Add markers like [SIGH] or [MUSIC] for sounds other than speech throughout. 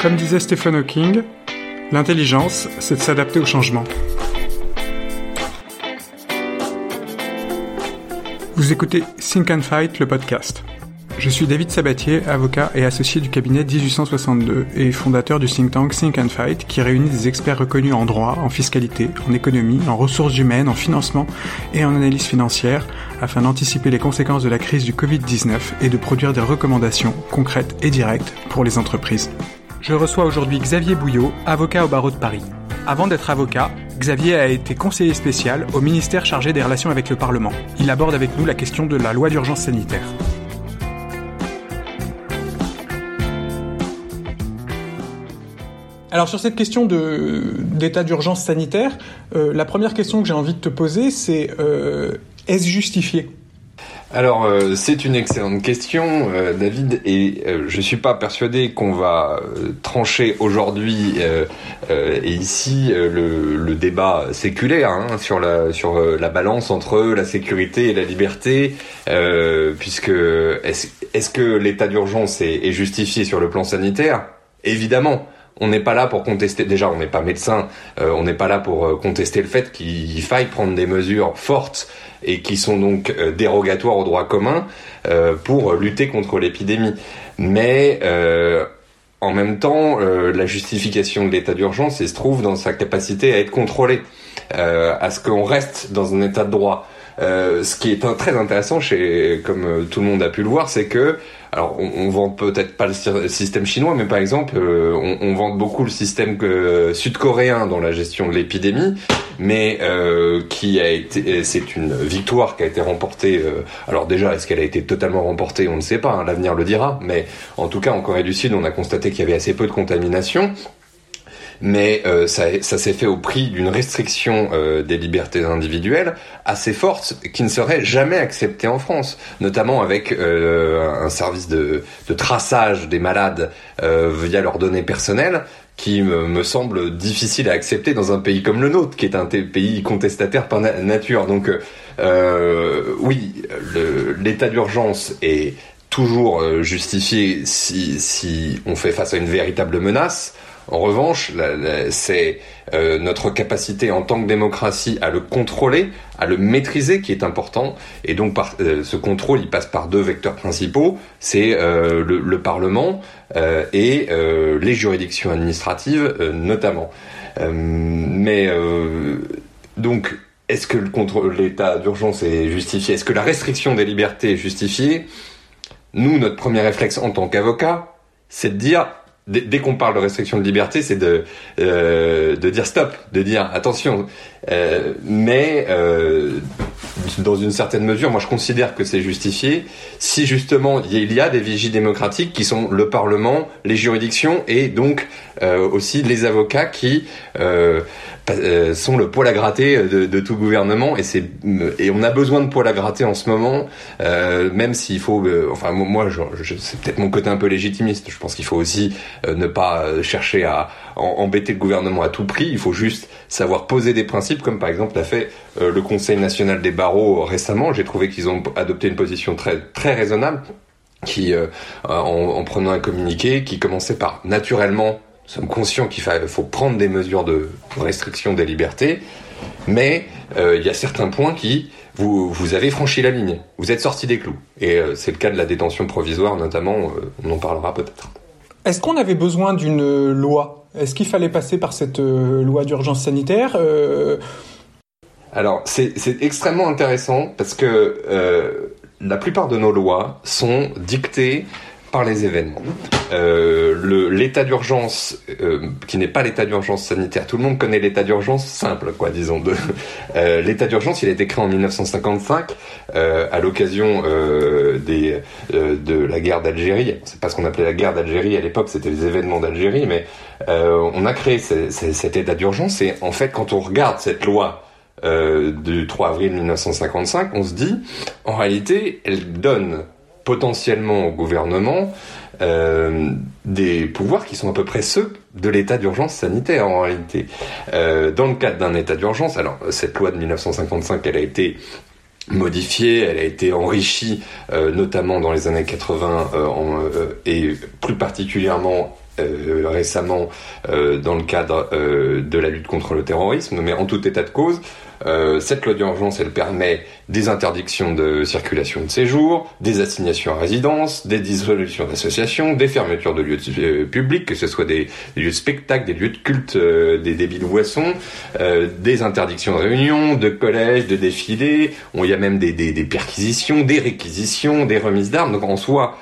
Comme disait Stephen Hawking, l'intelligence, c'est de s'adapter au changement. Vous écoutez Think and Fight, le podcast. Je suis David Sabatier, avocat et associé du cabinet 1862 et fondateur du think tank Think and Fight qui réunit des experts reconnus en droit, en fiscalité, en économie, en ressources humaines, en financement et en analyse financière afin d'anticiper les conséquences de la crise du Covid-19 et de produire des recommandations concrètes et directes pour les entreprises. Je reçois aujourd'hui Xavier Bouillot, avocat au barreau de Paris. Avant d'être avocat, Xavier a été conseiller spécial au ministère chargé des relations avec le Parlement. Il aborde avec nous la question de la loi d'urgence sanitaire. Alors sur cette question d'état d'urgence sanitaire, euh, la première question que j'ai envie de te poser, c'est euh, est-ce justifié? Alors euh, c'est une excellente question, David, et je suis pas persuadé qu'on va trancher aujourd'hui et ici le, débat séculaire hein, sur la sur la balance entre la sécurité et la liberté, puisque est-ce est que l'état d'urgence est justifié sur le plan sanitaire? Évidemment on n'est pas là pour contester. Déjà, on n'est pas médecin. Euh, on n'est pas là pour euh, contester le fait qu'il faille prendre des mesures fortes et qui sont donc euh, dérogatoires au droit commun pour lutter contre l'épidémie. Mais en même temps, la justification de l'état d'urgence, se trouve dans sa capacité à être contrôlé, à ce qu'on reste dans un état de droit. Euh, ce qui est très intéressant, chez, comme euh, tout le monde a pu le voir, c'est que, alors on, on vend peut-être pas le système chinois, mais par exemple, euh, on, on, vend beaucoup le système sud-coréen dans la gestion de l'épidémie, mais qui a été, c'est une victoire qui a été remportée. alors déjà, est-ce qu'elle a été totalement remportée On ne sait pas, hein, l'avenir le dira, mais en tout cas, en Corée du Sud, on a constaté qu'il y avait assez peu de contamination mais euh, ça, ça s'est fait au prix d'une restriction euh, des libertés individuelles assez forte qui ne serait jamais acceptée en France, notamment avec euh, un service de, de, traçage des malades via leurs données personnelles qui me, semble difficile à accepter dans un pays comme le nôtre, qui est un pays contestataire par nature. Donc oui, l'état d'urgence est toujours justifié si, si on fait face à une véritable menace. En revanche, c'est euh, notre capacité en tant que démocratie à le contrôler, à le maîtriser qui est important. Et donc, euh, ce contrôle, il passe par deux vecteurs principaux. C'est euh, le, Parlement et les juridictions administratives, notamment. mais donc, est-ce que l'état d'urgence est justifié? Est-ce que la restriction des libertés est justifiée? Nous, notre premier réflexe en tant qu'avocat, c'est de dire dès, qu'on parle de restriction de liberté, c'est de euh, de dire stop, de dire attention. Euh, mais euh, dans une certaine mesure, moi je considère que c'est justifié si justement il y a des vigies démocratiques qui sont le Parlement, les juridictions et donc aussi les avocats qui euh, sont le poil à gratter de, de tout gouvernement. Et c'est et on a besoin de poil à gratter en ce moment euh, même s'il faut euh, enfin moi je, je, c'est peut-être mon côté un peu légitimiste. Je pense qu'il faut aussi euh, ne pas chercher à embêter le gouvernement à tout prix. Il faut juste savoir poser des principes comme par exemple l'a fait le Conseil national des barreaux récemment. J'ai trouvé qu'ils ont adopté une position très très raisonnable qui en, en prenant un communiqué qui commençait par naturellement sommes conscients qu'il faut prendre des mesures de restriction des libertés, mais euh, il y a certains points qui vous, vous avez franchi la ligne, vous êtes sorti des clous. Et euh, c'est le cas de la détention provisoire notamment, euh, on en parlera peut-être. Est-ce qu'on avait besoin d'une loi? Est-ce qu'il fallait passer par cette loi d'urgence sanitaire Alors c'est extrêmement intéressant parce que la plupart de nos lois sont dictées par les événements. Euh, l'état d'urgence, euh, qui n'est pas l'état d'urgence sanitaire, tout le monde connaît l'état d'urgence simple, quoi, disons. [LAUGHS] Euh, l'état d'urgence, il a été créé en 1955 euh, à l'occasion euh, des de la guerre d'Algérie. C'est pas ce qu'on appelait la guerre d'Algérie à l'époque, c'était les événements d'Algérie, mais on a créé cet état d'urgence. Et en fait, quand on regarde cette loi du 3 avril 1955, on se dit, en réalité, elle donne potentiellement au gouvernement euh, des pouvoirs qui sont à peu près ceux de l'état d'urgence sanitaire en réalité. Euh, dans le cadre d'un état d'urgence, alors cette loi de 1955, elle a été modifiée, elle a été enrichie, euh, notamment dans les années 80 euh, en, euh, et plus particulièrement récemment dans le cadre de la lutte contre le terrorisme, mais en tout état de cause, euh, cette loi d'urgence, elle permet des interdictions de circulation de séjour, des assignations à résidence, des dissolutions d'associations, des fermetures de lieux euh, publics, que ce soit des, lieux de spectacle, des lieux de culte, euh, des débits de boissons, des interdictions de réunions, de collèges, de défilés. Il y a même des, des, perquisitions, des réquisitions, des remises d'armes. Donc en soi,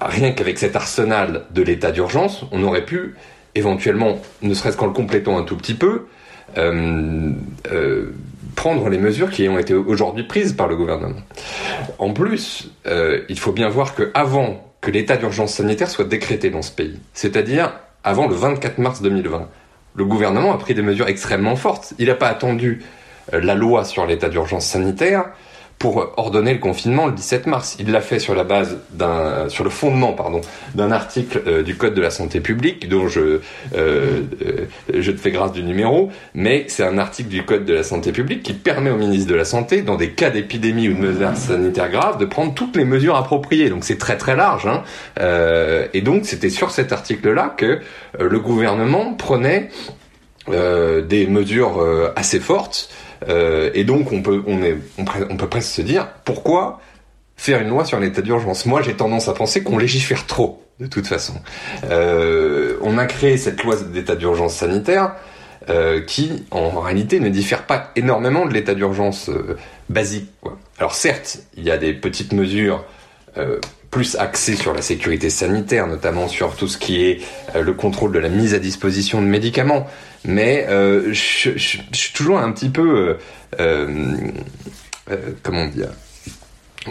rien qu'avec cet arsenal de l'état d'urgence, on aurait pu éventuellement, ne serait-ce qu'en le complétant un tout petit peu, euh, euh, prendre les mesures qui ont été aujourd'hui prises par le gouvernement. En plus, euh, il faut bien voir que avant que l'état d'urgence sanitaire soit décrété dans ce pays, c'est-à-dire avant le 24 mars 2020, le gouvernement a pris des mesures extrêmement fortes. Il n'a pas attendu la loi sur l'état d'urgence sanitaire pour ordonner le confinement le 17 mars. Il l'a fait sur la base d'un, sur le fondement, pardon, d'un article euh, du Code de la santé publique dont je, euh, euh, je te fais grâce du numéro, mais c'est un article du Code de la santé publique qui permet au ministre de la Santé, dans des cas d'épidémie ou de mesures sanitaires graves, de prendre toutes les mesures appropriées. Donc c'est très très large. Hein. et donc c'était sur cet article-là que le gouvernement prenait des mesures assez fortes euh, et donc on peut, on, est, on, peut presque se dire pourquoi faire une loi sur l'état d'urgence? Moi j'ai tendance à penser qu'on légifère trop de toute façon. Euh, on a créé cette loi d'état d'urgence sanitaire euh, qui en réalité ne diffère pas énormément de l'état d'urgence basique. Alors certes, il y a des petites mesures plus axées sur la sécurité sanitaire, notamment sur tout ce qui est le contrôle de la mise à disposition de médicaments mais euh, je, je, je, suis toujours un petit peu euh, euh, euh comment dire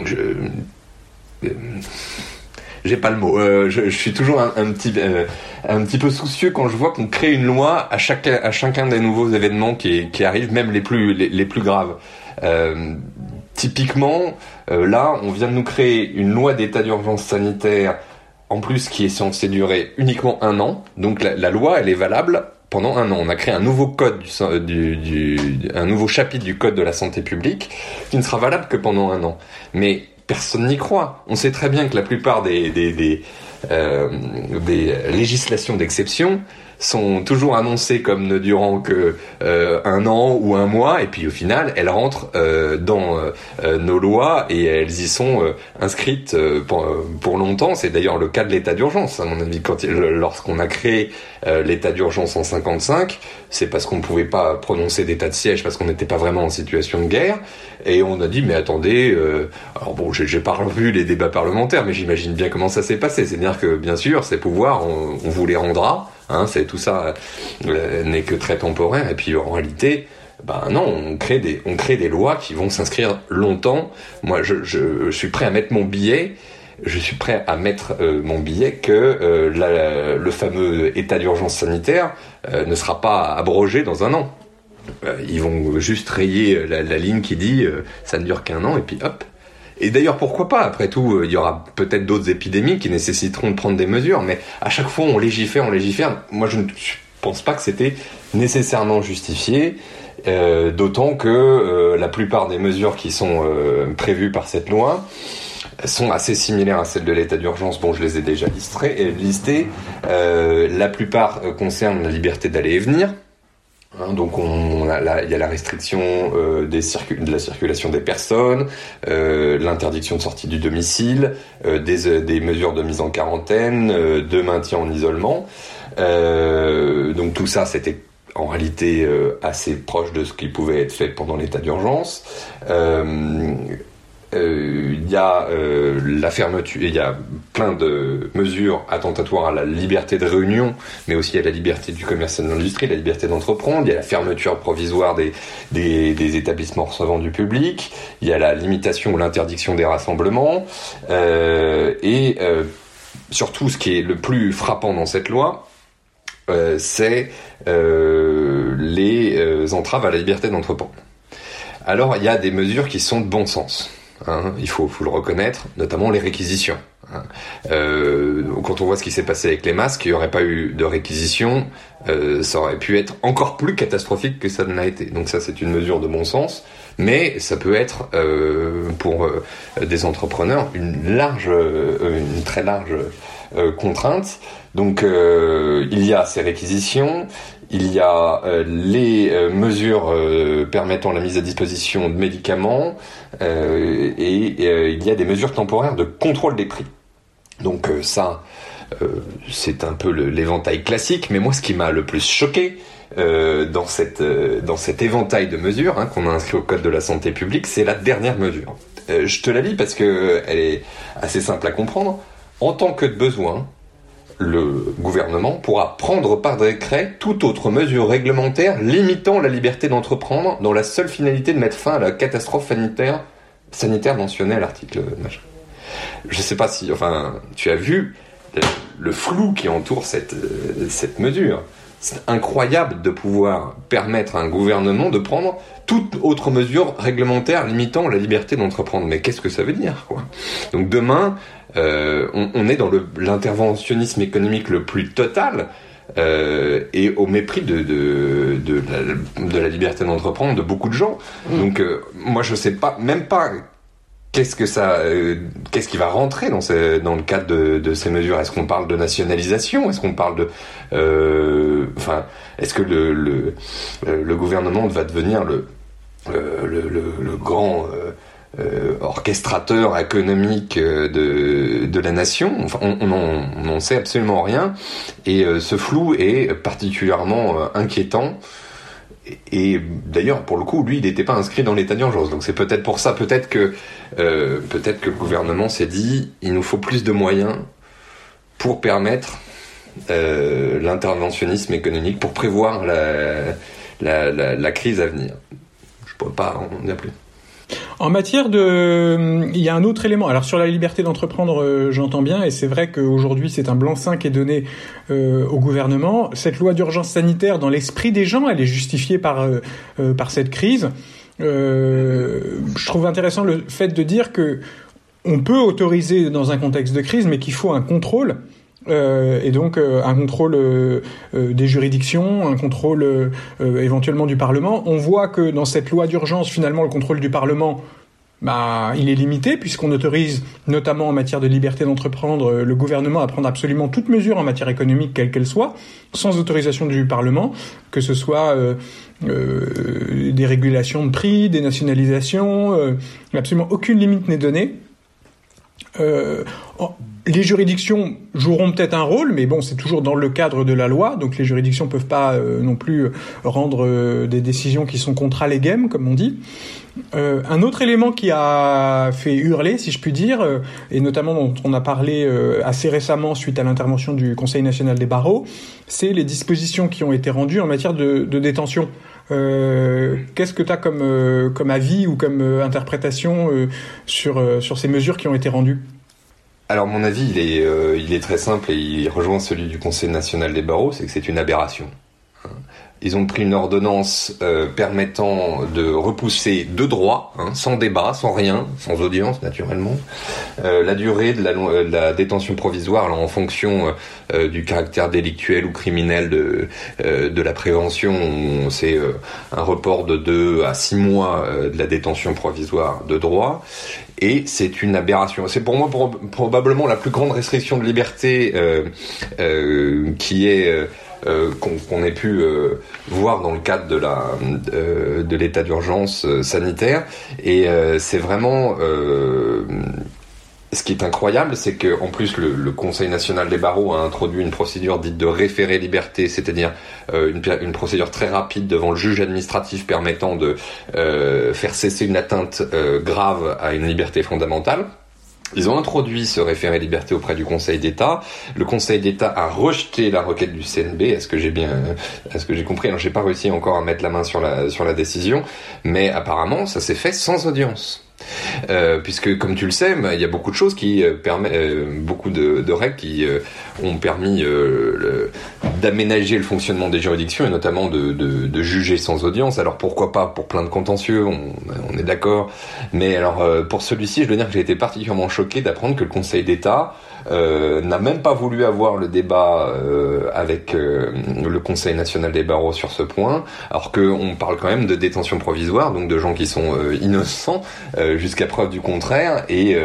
je euh, j'ai pas le mot. Euh, je, je, suis toujours un, un petit, un petit peu soucieux quand je vois qu'on crée une loi à chacun, à chacun des nouveaux événements qui, qui arrivent, même les plus, les, les plus graves. Typiquement, là, on vient de nous créer une loi d'état d'urgence sanitaire, en plus qui est censée durer uniquement un an. Donc la, loi, elle est valable pendant un an. On a créé un nouveau code, du, un nouveau chapitre du code de la santé publique qui ne sera valable que pendant un an. Mais personne n'y croit. On sait très bien que la plupart des, euh, des législations d'exception sont toujours annoncées comme ne durant que euh, un an ou un mois, et puis au final, elles rentrent euh, dans euh, nos lois et elles y sont inscrites pour, longtemps. C'est d'ailleurs le cas de l'état d'urgence, à mon avis. Quand lorsqu'on a créé l'état d'urgence en 55, c'est parce qu'on ne pouvait pas prononcer d'état de siège parce qu'on n'était pas vraiment en situation de guerre, et on a dit mais attendez, alors bon, j'ai pas revu les débats parlementaires, mais j'imagine bien comment ça s'est passé. C'est-à-dire que bien sûr, ces pouvoirs, on vous les rendra Hein, c'est tout ça euh, n'est que très temporaire. Et puis en réalité, ben non, on crée des, lois qui vont s'inscrire longtemps. Moi, je, je, suis prêt à mettre mon billet. Je suis prêt à mettre euh, mon billet que euh, le fameux état d'urgence sanitaire ne sera pas abrogé dans un an. ils vont juste rayer la, la ligne qui dit ça ne dure qu'un an et puis hop, et d'ailleurs, pourquoi pas? Après tout, euh, il y aura peut-être d'autres épidémies qui nécessiteront de prendre des mesures, mais à chaque fois, on légifère, on légifère. Moi, je ne pense pas que c'était nécessairement justifié. Euh, D'autant que euh, la plupart des mesures qui sont euh, prévues par cette loi sont assez similaires à celles de l'état d'urgence. Bon, je les ai déjà listées. Euh, la plupart concernent la liberté d'aller et venir. Hein, donc on, il y a la restriction euh, de la circulation des personnes, euh, l'interdiction de sortie du domicile, euh, des, mesures de mise en quarantaine, de maintien en isolement. Donc tout ça, c'était en réalité assez proche de ce qui pouvait être fait pendant l'état d'urgence. Euh, il y a euh, la fermeture, il y a plein de mesures attentatoires à la liberté de réunion, mais aussi à la liberté du commerce et de l'industrie, la liberté d'entreprendre. Il y a la fermeture provisoire des, des, établissements recevant du public. Il y a la limitation ou l'interdiction des rassemblements. Euh, et surtout, ce qui est le plus frappant dans cette loi, c'est les entraves à la liberté d'entreprendre. Alors, il y a des mesures qui sont de bon sens. Hein, il faut, le reconnaître, notamment les réquisitions. Hein. Euh, quand on voit ce qui s'est passé avec les masques, il n'y aurait pas eu de réquisition, euh, ça aurait pu être encore plus catastrophique que ça ne l'a été. Donc ça, c'est une mesure de bon sens. mais ça peut être pour des entrepreneurs une très large contrainte. Donc il y a ces réquisitions, il y a les mesures permettant la mise à disposition de médicaments et il y a des mesures temporaires de contrôle des prix. Donc ça, euh, c'est un peu l'éventail classique, mais moi ce qui m'a le plus choqué euh, dans, cette, euh, dans cet éventail de mesures hein, qu'on a inscrit au Code de la santé publique, c'est la dernière mesure. je te la lis parce qu'elle est assez simple à comprendre. En tant que besoin, le gouvernement pourra prendre par décret toute autre mesure réglementaire limitant la liberté d'entreprendre dans la seule finalité de mettre fin à la catastrophe sanitaire, sanitaire mentionnée à l'article. Je sais pas si, enfin, tu as vu le flou qui entoure cette, euh, cette mesure. C'est incroyable de pouvoir permettre à un gouvernement de prendre toute autre mesure réglementaire limitant la liberté d'entreprendre. Mais qu'est-ce que ça veut dire quoi? Donc demain, euh, on, est dans l'interventionnisme économique le plus total. Euh, et au mépris de, de, de, la, de la liberté d'entreprendre de beaucoup de gens. Mmh. Donc moi je sais pas, même pas Qu'est-ce que ça, euh, qu'est-ce qui va rentrer dans, le cadre de, ces mesures? Est-ce qu'on parle de nationalisation? Est-ce qu'on parle de, euh, enfin, est-ce que le, le, gouvernement va devenir le, grand euh, orchestrateur économique de, la nation? On n'en sait absolument rien, et ce flou est particulièrement inquiétant et d'ailleurs, pour le coup, lui, il n'était pas inscrit dans l'état d'urgence. Donc c'est peut-être pour ça, peut-être que, euh, peut-être que le gouvernement s'est dit, il nous faut plus de moyens pour permettre euh, l'interventionnisme économique, pour prévoir la, la, crise à venir. Je ne pourrais pas en dire plus. En matière de, il y a un autre élément. Alors sur la liberté d'entreprendre, euh, j'entends bien, et c'est vrai qu'aujourd'hui c'est un blanc-seing qui est donné euh, au gouvernement. Cette loi d'urgence sanitaire, dans l'esprit des gens, elle est justifiée par euh, par cette crise. je trouve intéressant le fait de dire que on peut autoriser dans un contexte de crise, mais qu'il faut un contrôle. Euh, et donc euh, un contrôle euh, des juridictions, un contrôle éventuellement du Parlement. On voit que dans cette loi d'urgence, finalement, le contrôle du Parlement, bah, il est limité puisqu'on autorise, notamment en matière de liberté d'entreprendre, le gouvernement à prendre absolument toute mesure en matière économique, quelle qu'elle soit, sans autorisation du Parlement, que ce soit des régulations de prix, des nationalisations, absolument aucune limite n'est donnée. Les juridictions joueront peut-être un rôle, mais bon, c'est toujours dans le cadre de la loi, donc les juridictions peuvent pas euh, non plus euh, rendre euh, des décisions qui sont contre les games, comme on dit. un autre élément qui a fait hurler, si je puis dire, et notamment dont on a parlé assez récemment suite à l'intervention du Conseil national des barreaux, c'est les dispositions qui ont été rendues en matière de, détention. Qu'est-ce que tu as comme, avis ou comme interprétation sur ces mesures qui ont été rendues? Alors mon avis, il est, euh, il est très simple et il rejoint celui du Conseil national des barreaux, c'est que c'est une aberration. Ils ont pris une ordonnance euh, permettant de repousser de droit, hein, sans débat, sans rien, sans audience naturellement, euh, la durée de la, de la, détention provisoire alors, en fonction du caractère délictuel ou criminel de, de la prévention. C'est un report de 2 à 6 mois de la détention provisoire de droit et c'est une aberration. C'est pour moi probablement la plus grande restriction de liberté euh, euh, qui est euh, qu'on ait pu voir dans le cadre de la de l'état d'urgence sanitaire et c'est vraiment ce qui est incroyable, c'est que en plus le, Conseil national des barreaux a introduit une procédure dite de référé liberté, c'est-à-dire euh, une, procédure très rapide devant le juge administratif permettant de euh, faire cesser une atteinte euh, grave à une liberté fondamentale. Ils ont introduit ce référé liberté auprès du Conseil d'État. Le Conseil d'État a rejeté la requête du CNB. Est-ce que j'ai bien, est-ce que j'ai compris? Alors j'ai pas réussi encore à mettre la main sur la sur la décision, mais apparemment ça s'est fait sans audience. Euh, puisque comme tu le sais, il y a beaucoup de choses qui euh, permettent, euh, beaucoup de, règles qui ont permis d'aménager le fonctionnement des juridictions et notamment de, juger sans audience. Alors pourquoi pas pour plein de contentieux, on, on est d'accord. Mais alors pour celui-ci, je dois dire que j'ai été particulièrement choqué d'apprendre que le Conseil d'État n'a même pas voulu avoir le débat avec le Conseil national des barreaux sur ce point, alors qu'on parle quand même de détention provisoire, donc de gens qui sont innocents jusqu'à preuve du contraire et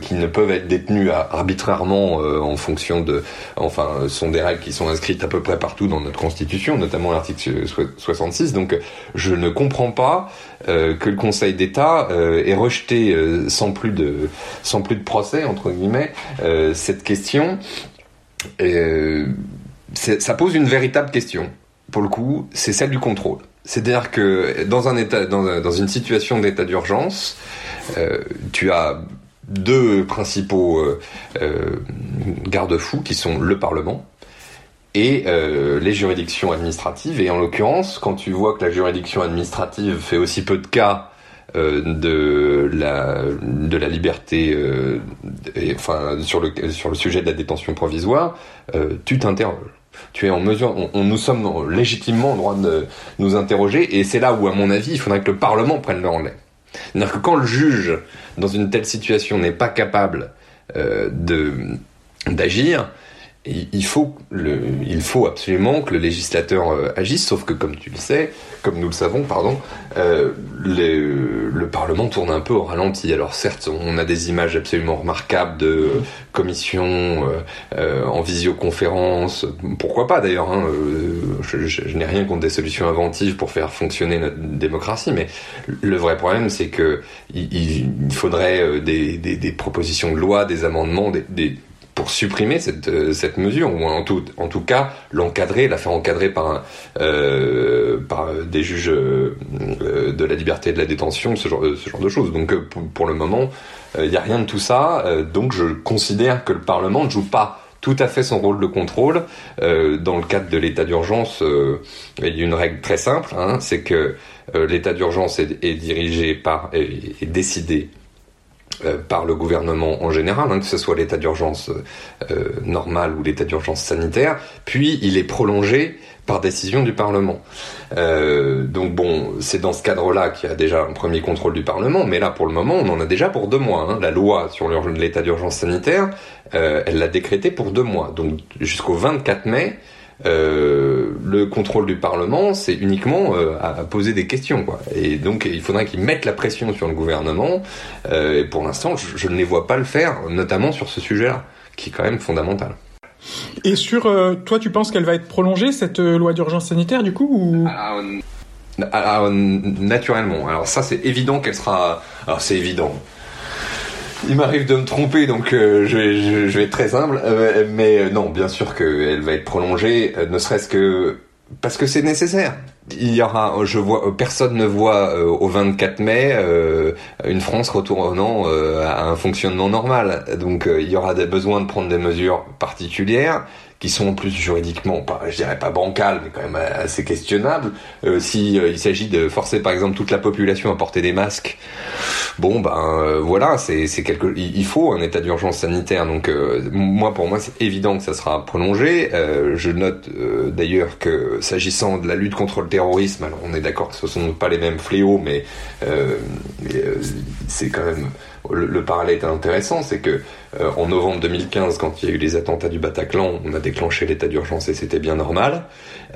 qui ne peuvent être détenus arbitrairement en fonction de, enfin, sont des règles qui sont inscrites à peu près partout dans notre Constitution, notamment l'article 66. Donc, je ne comprends pas euh, que le Conseil d'État euh, ait rejeté euh, sans plus de procès entre guillemets cette question. ça pose une véritable question. Pour le coup, c'est celle du contrôle. C'est-à-dire que dans une situation d'état d'urgence, tu as deux principaux garde-fous qui sont le Parlement et euh, les juridictions administratives. Et en l'occurrence, quand tu vois que la juridiction administrative fait aussi peu de cas euh, de la de la liberté, euh, enfin sur le sur le sujet de la détention provisoire, tu t'interroges. Tu es en mesure, on, nous sommes légitimement en droit de nous interroger, et c'est là où, à mon avis, il faudrait que le Parlement prenne le relais. C'est-à-dire que quand le juge, dans une telle situation, n'est pas capable de d'agir, il faut, le, il faut absolument que le législateur euh, agisse, sauf que comme tu le sais, comme nous le savons, pardon, euh, le, le, Parlement tourne un peu au ralenti. Alors certes, on a des images absolument remarquables de commissions euh, euh en visioconférence, pourquoi pas d'ailleurs. Hein, euh, je, je, n'ai rien contre des solutions inventives pour faire fonctionner notre démocratie, mais le vrai problème, c'est que il, il faudrait des, des, des, propositions de loi, des amendements, des, des supprimer cette, euh, cette mesure, ou en tout, en tout cas l'encadrer, la faire encadrer par, euh, des juges euh, de la liberté et de la détention, ce genre, de choses. Donc pour, le moment, il n'y a rien de tout ça. donc je considère que le Parlement ne joue pas tout à fait son rôle de contrôle. dans le cadre de l'état d'urgence, il a une règle très simple, hein, c'est que l'état d'urgence est, est, dirigé par est décidé euh, par le gouvernement en général, hein, que ce soit l'état d'urgence euh, normal ou l'état d'urgence sanitaire, puis il est prolongé par décision du Parlement. Euh, donc bon, c'est dans ce cadre-là qu'il y a déjà un premier contrôle du Parlement, mais là pour le moment on en a déjà pour deux mois. Hein. La loi sur l'état d'urgence sanitaire, euh, elle l'a décrété pour deux mois, donc jusqu'au 24 mai. Euh, le contrôle du Parlement, c'est uniquement euh, à, poser des questions. Quoi. Et donc, il faudrait qu'ils mettent la pression sur le gouvernement. Euh, et pour l'instant, je, je, ne les vois pas le faire, notamment sur ce sujet-là, qui est quand même fondamental. Et sur, euh, toi, tu penses qu'elle va être prolongée, cette euh, loi d'urgence sanitaire, du coup ou... Ah, ah, naturellement. Alors ça, c'est évident qu'elle sera... Alors c'est évident il m'arrive de me tromper, donc euh, je, vais, je, vais, être très humble. Euh, mais euh, non, bien sûr qu'elle va être prolongée, ne serait-ce que parce que c'est nécessaire. Il y aura, je vois, personne ne voit au 24 mai une France retournant à un fonctionnement normal. Donc il y aura des besoins de prendre des mesures particulières qui sont en plus juridiquement, pas, je dirais pas bancales, mais quand même assez questionnables. Euh, si euh, il s'agit de forcer par exemple toute la population à porter des masques, bon ben euh, voilà, c'est quelque, il faut un état d'urgence sanitaire. Donc euh, moi pour moi c'est évident que ça sera prolongé. je note d'ailleurs que s'agissant de la lutte contre le terrorisme, alors on est d'accord que ce sont pas les mêmes fléaux, mais c'est quand même le, le, parallèle est intéressant, c'est que euh, en novembre 2015, quand il y a eu les attentats du Bataclan, on a déclenché l'état d'urgence et c'était bien normal.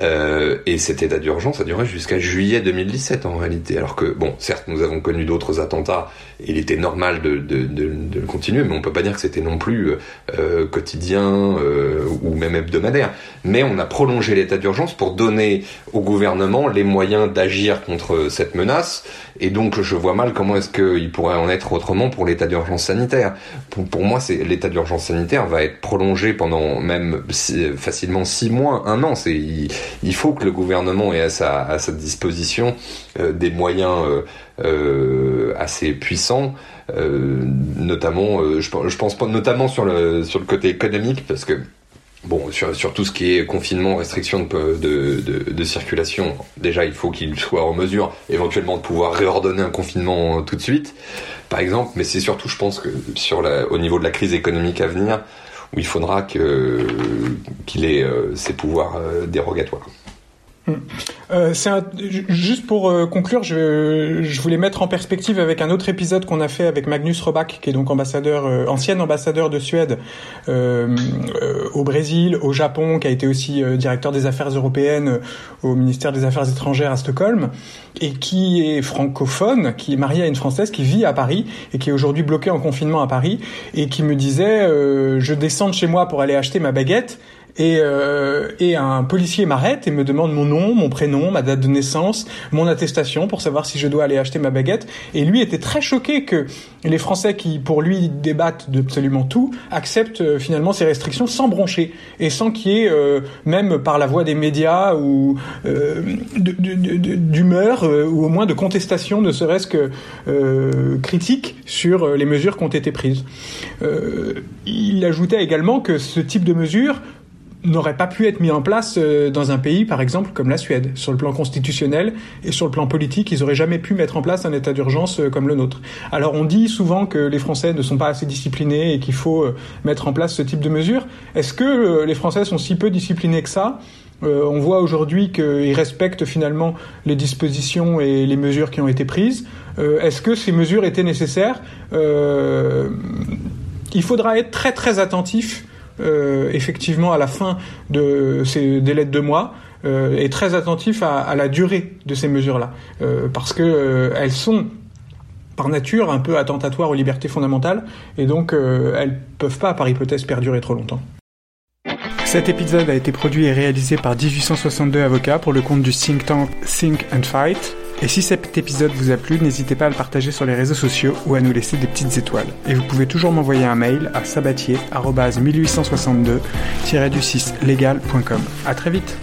Euh, et cet état d'urgence a duré jusqu'à juillet 2017 en réalité. Alors que, bon, certes, nous avons connu d'autres attentats, et il était normal de, de, de, de, le continuer, mais on peut pas dire que c'était non plus euh, quotidien euh, ou même hebdomadaire. Mais on a prolongé l'état d'urgence pour donner au gouvernement les moyens d'agir contre cette menace. Et donc, je vois mal comment est-ce qu'il pourrait en être autrement l'état d'urgence sanitaire. Pour, pour moi, c'est l'état d'urgence sanitaire va être prolongé pendant même facilement six mois, un an. C'est il faut que le gouvernement ait à sa, à sa disposition euh, des moyens euh, euh, assez puissants, notamment, je, je, pense notamment sur le sur le côté économique, parce que Bon, sur, tout ce qui est confinement, restriction de, circulation, déjà il faut qu'il soit en mesure éventuellement de pouvoir réordonner un confinement tout de suite, par exemple, mais c'est surtout, je pense que sur au niveau de la crise économique à venir, où il faudra qu'il ait euh, ses pouvoirs euh, dérogatoires. Euh, un, juste pour euh, conclure, je, je, voulais mettre en perspective avec un autre épisode qu'on a fait avec Magnus Robach, qui est donc ambassadeur, euh, ancien ambassadeur de Suède euh, au Brésil, au Japon, qui a été aussi directeur des affaires européennes au ministère des Affaires étrangères à Stockholm, et qui est francophone, qui est marié à une Française, qui vit à Paris et qui est aujourd'hui bloqué en confinement à Paris, et qui me disait, je descends de chez moi pour aller acheter ma baguette et, euh, et un policier m'arrête et me demande mon nom, mon prénom, ma date de naissance, mon attestation pour savoir si je dois aller acheter ma baguette. Et lui était très choqué que les Français qui, pour lui, débattent d'absolument tout, acceptent euh, finalement ces restrictions sans broncher et sans qu'il y ait, euh, même par la voie des médias ou euh, d'humeur ou au moins de contestation, ne serait-ce que critique sur les mesures qui ont été prises. il ajoutait également que ce type de mesures n'aurait pas pu être mis en place euh, dans un pays, par exemple, comme la Suède. Sur le plan constitutionnel et sur le plan politique, ils auraient jamais pu mettre en place un état d'urgence euh, comme le nôtre. Alors on dit souvent que les Français ne sont pas assez disciplinés et qu'il faut euh, mettre en place ce type de mesures. Est-ce que les Français sont si peu disciplinés que ça? On voit aujourd'hui qu'ils respectent finalement les dispositions et les mesures qui ont été prises. Est-ce que ces mesures étaient nécessaires? Il faudra être très très attentif euh, effectivement à la fin de ces délais de deux mois euh, est très attentif à, la durée de ces mesures-là, euh, parce que elles sont par nature un peu attentatoires aux libertés fondamentales, et donc elles peuvent pas, par hypothèse, perdurer trop longtemps. Cet épisode a été produit et réalisé par 1862 avocats pour le compte du think tank Think and Fight. Et si cet épisode vous a plu, n'hésitez pas à le partager sur les réseaux sociaux ou à nous laisser des petites étoiles. Et vous pouvez toujours m'envoyer un mail à sabatier-1862-6legal.com. À très vite